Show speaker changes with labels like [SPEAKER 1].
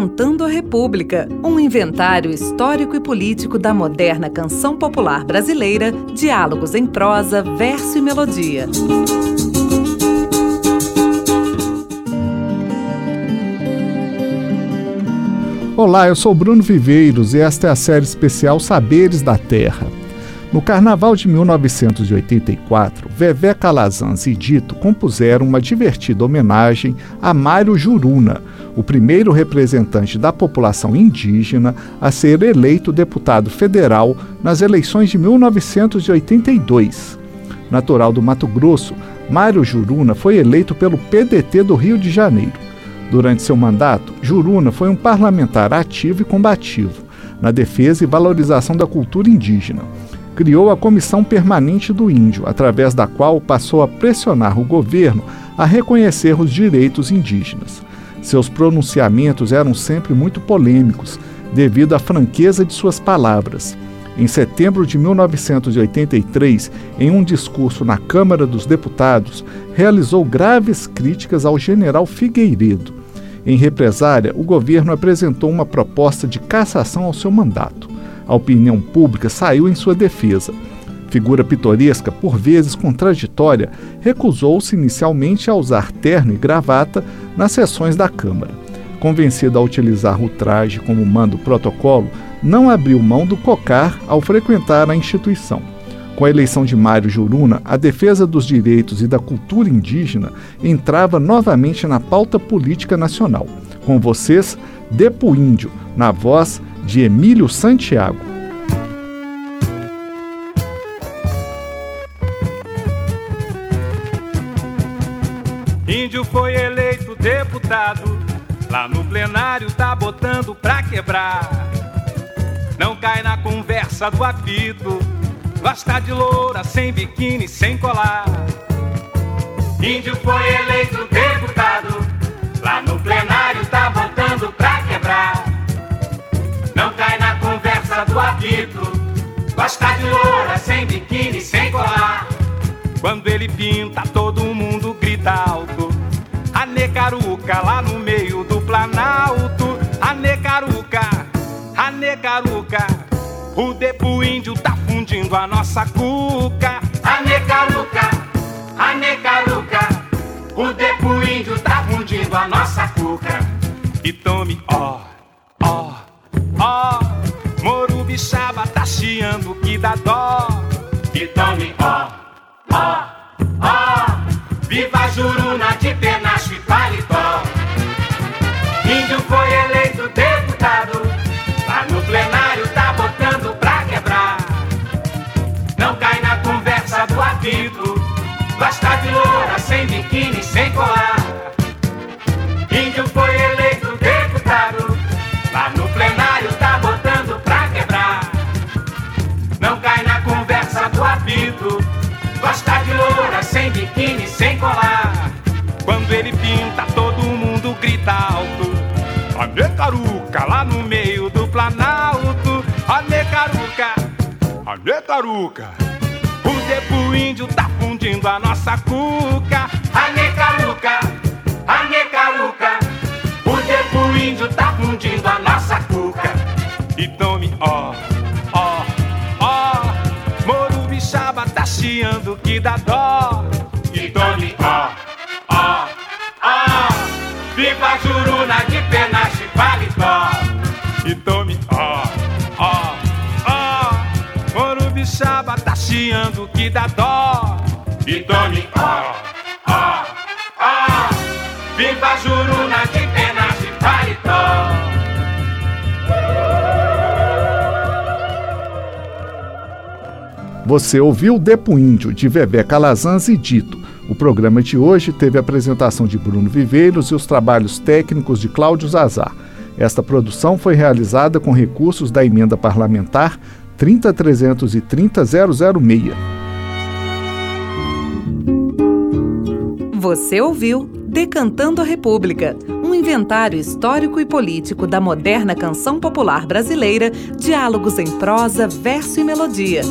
[SPEAKER 1] Decantando a República, um inventário histórico e político da moderna canção popular brasileira, diálogos em prosa, verso e melodia.
[SPEAKER 2] Olá, eu sou Bruno Viveiros e esta é a série especial Saberes da Terra. No carnaval de 1984, Vevé Calazans e Dito compuseram uma divertida homenagem a Mário Juruna, o primeiro representante da população indígena a ser eleito deputado federal nas eleições de 1982. Natural do Mato Grosso, Mário Juruna foi eleito pelo PDT do Rio de Janeiro. Durante seu mandato, Juruna foi um parlamentar ativo e combativo na defesa e valorização da cultura indígena criou a Comissão Permanente do Índio, através da qual passou a pressionar o governo a reconhecer os direitos indígenas. Seus pronunciamentos eram sempre muito polêmicos, devido à franqueza de suas palavras. Em setembro de 1983, em um discurso na Câmara dos Deputados, realizou graves críticas ao general Figueiredo. Em represária, o governo apresentou uma proposta de cassação ao seu mandato a opinião pública saiu em sua defesa. Figura pitoresca, por vezes contraditória, recusou-se inicialmente a usar terno e gravata nas sessões da Câmara. Convencido a utilizar o traje como manda o protocolo, não abriu mão do cocar ao frequentar a instituição. Com a eleição de Mário Juruna, a defesa dos direitos e da cultura indígena entrava novamente na pauta política nacional. Com vocês, Depo Índio, na voz de Emílio Santiago.
[SPEAKER 3] Índio foi eleito deputado, lá no plenário tá botando pra quebrar. Não cai na conversa do apito, gosta de loura, sem biquíni, sem colar. Índio foi eleito deputado, do apito. Gosta de loura, sem biquíni, sem colar. Quando ele pinta, todo mundo grita alto. A necaruca lá no meio do planalto. A necaruca, a necaruca. O depo índio tá fundindo a nossa cuca. A necaruca, a necaruca. O depo índio tá fundindo a nossa cuca. Dá dó. E tome ó, ó, ó. Viva Juruna de penacho e paletó. Índio foi eleito deputado. Lá no plenário tá botando pra quebrar. Não cai na conversa do apito. Gosta de loura, sem biquíni, sem colar. Índio foi eleito necaruca lá no meio do planalto. A necaruca, a necaruca. O depo índio tá fundindo a nossa cuca. A necaruca, a necaruca. O depo índio tá fundindo a nossa cuca. E tome, ó, ó, ó tá chiando que dá dó. E tome ó, ó, ó. Viva Juruna chiando que dá dó. Ó, ó, ó. Viva Juruna de penache paletó.
[SPEAKER 2] Você ouviu Depo Índio, de Vevé Calazans e Dito. O programa de hoje teve a apresentação de Bruno Viveiros e os trabalhos técnicos de Cláudio Zazar. Esta produção foi realizada com recursos da emenda parlamentar 30330-006.
[SPEAKER 1] Você ouviu Decantando a República, um inventário histórico e político da moderna canção popular brasileira, diálogos em prosa, verso e melodia.